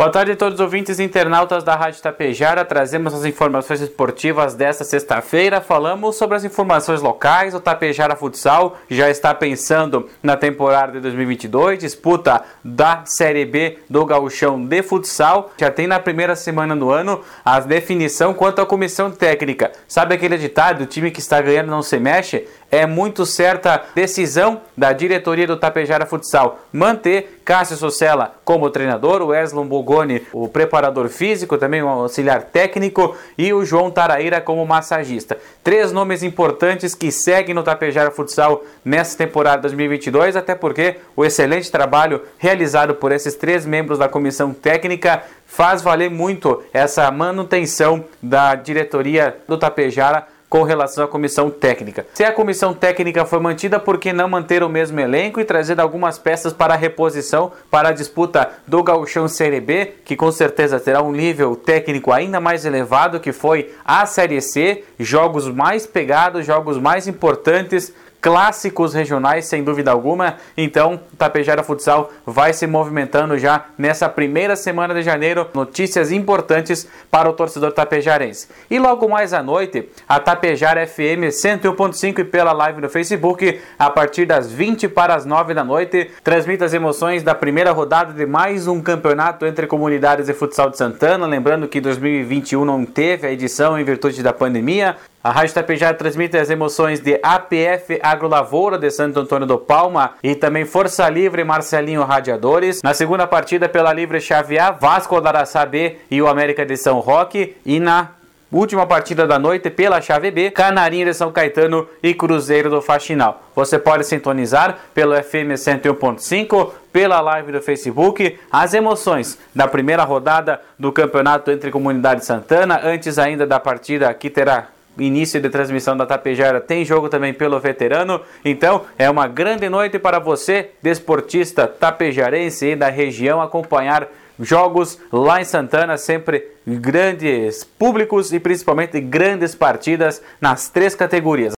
Boa tarde a todos os ouvintes e internautas da Rádio Tapejara. Trazemos as informações esportivas desta sexta-feira. Falamos sobre as informações locais. O Tapejara Futsal já está pensando na temporada de 2022, disputa da Série B do Gauchão de Futsal. Já tem na primeira semana do ano a definição quanto à comissão técnica. Sabe aquele ditado: o time que está ganhando não se mexe? É muito certa decisão da diretoria do Tapejara Futsal manter Cássio Socella como treinador, o Wesley O preparador físico, também o auxiliar técnico, e o João Taraíra como massagista. Três nomes importantes que seguem no Tapejara Futsal nessa temporada 2022, até porque o excelente trabalho realizado por esses três membros da comissão técnica faz valer muito essa manutenção da diretoria do Tapejara com relação à comissão técnica. Se a comissão técnica foi mantida, por que não manter o mesmo elenco e trazer algumas peças para reposição para a disputa do Gauchão Série B, que com certeza terá um nível técnico ainda mais elevado que foi a Série C, jogos mais pegados, jogos mais importantes, clássicos regionais, sem dúvida alguma. Então, Tapejara Futsal vai se movimentando já nessa primeira semana de janeiro. Notícias importantes para o torcedor tapejarense. E logo mais à noite, a Tapejara FM 101.5 e pela live no Facebook, a partir das 20 para as 9 da noite, transmite as emoções da primeira rodada de mais um campeonato entre comunidades de futsal de Santana. Lembrando que 2021 não teve a edição em virtude da pandemia. A Rádio Tapejara transmite as emoções de APF Agrolavoura de Santo Antônio do Palma e também Força Livre Marcelinho Radiadores. Na segunda partida pela Livre Xavier, Vasco da Araçá B e o América de São Roque. E na última partida da noite pela chave B, Canarinho de São Caetano e Cruzeiro do Faxinal. Você pode sintonizar pelo FM 101.5, pela live do Facebook, as emoções da primeira rodada do campeonato entre Comunidade Santana, antes ainda da partida que terá início de transmissão da Tapejara tem jogo também pelo veterano. Então é uma grande noite para você, desportista tapejarense e da região, acompanhar jogos lá em Santana, sempre grandes públicos e principalmente grandes partidas nas três categorias.